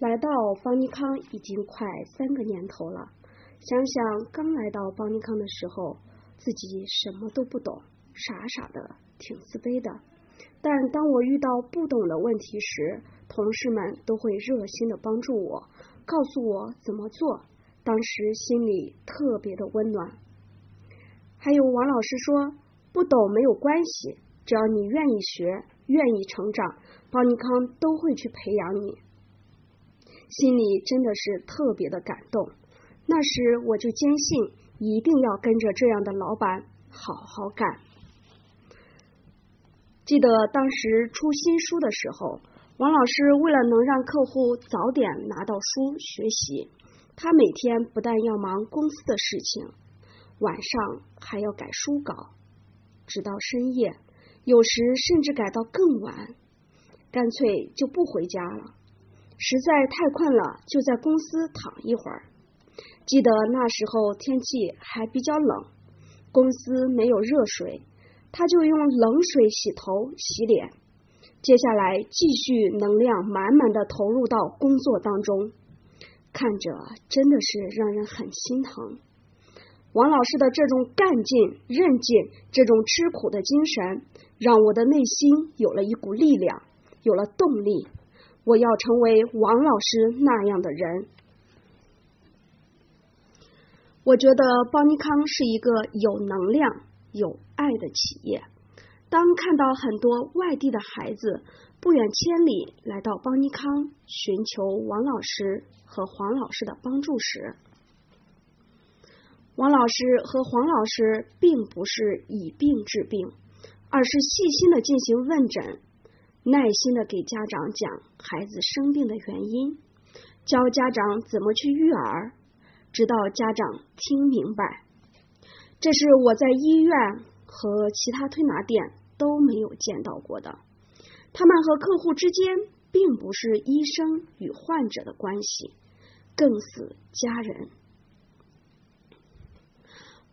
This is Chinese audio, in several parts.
来到邦尼康已经快三个年头了，想想刚来到邦尼康的时候，自己什么都不懂，傻傻的，挺自卑的。但当我遇到不懂的问题时，同事们都会热心的帮助我，告诉我怎么做，当时心里特别的温暖。还有王老师说，不懂没有关系，只要你愿意学，愿意成长，邦尼康都会去培养你。心里真的是特别的感动。那时我就坚信，一定要跟着这样的老板好好干。记得当时出新书的时候，王老师为了能让客户早点拿到书学习，他每天不但要忙公司的事情，晚上还要改书稿，直到深夜，有时甚至改到更晚，干脆就不回家了。实在太困了，就在公司躺一会儿。记得那时候天气还比较冷，公司没有热水，他就用冷水洗头洗脸。接下来继续能量满满的投入到工作当中，看着真的是让人很心疼。王老师的这种干劲、韧劲，这种吃苦的精神，让我的内心有了一股力量，有了动力。我要成为王老师那样的人。我觉得邦尼康是一个有能量、有爱的企业。当看到很多外地的孩子不远千里来到邦尼康寻求王老师和黄老师的帮助时，王老师和黄老师并不是以病治病，而是细心的进行问诊。耐心的给家长讲孩子生病的原因，教家长怎么去育儿，直到家长听明白。这是我在医院和其他推拿店都没有见到过的。他们和客户之间并不是医生与患者的关系，更似家人。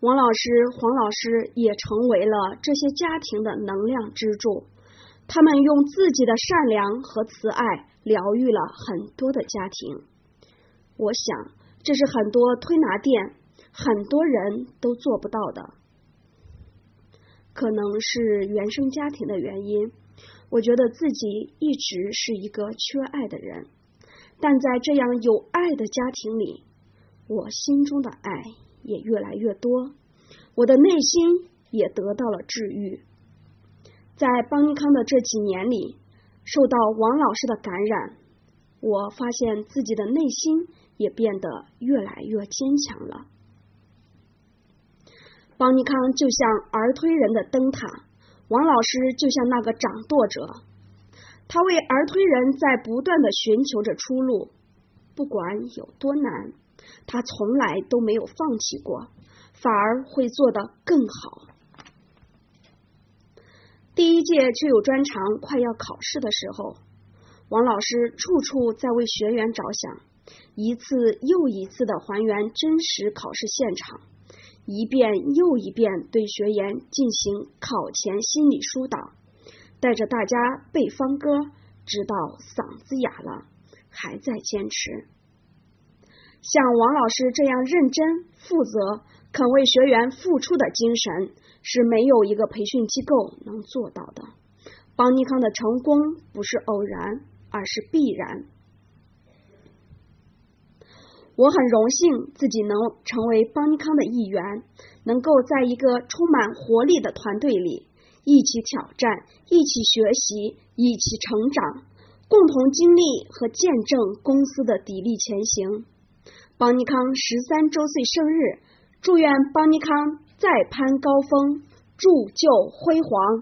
王老师、黄老师也成为了这些家庭的能量支柱。他们用自己的善良和慈爱疗愈了很多的家庭，我想这是很多推拿店很多人都做不到的。可能是原生家庭的原因，我觉得自己一直是一个缺爱的人，但在这样有爱的家庭里，我心中的爱也越来越多，我的内心也得到了治愈。在邦尼康的这几年里，受到王老师的感染，我发现自己的内心也变得越来越坚强了。邦尼康就像儿推人的灯塔，王老师就像那个掌舵者，他为儿推人在不断的寻求着出路，不管有多难，他从来都没有放弃过，反而会做得更好。第一届确有专长快要考试的时候，王老师处处在为学员着想，一次又一次的还原真实考试现场，一遍又一遍对学员进行考前心理疏导，带着大家背方歌，直到嗓子哑了，还在坚持。像王老师这样认真负责、肯为学员付出的精神。是没有一个培训机构能做到的。邦尼康的成功不是偶然，而是必然。我很荣幸自己能成为邦尼康的一员，能够在一个充满活力的团队里一起挑战、一起学习、一起成长，共同经历和见证公司的砥砺前行。邦尼康十三周岁生日，祝愿邦尼康。再攀高峰，铸就辉煌。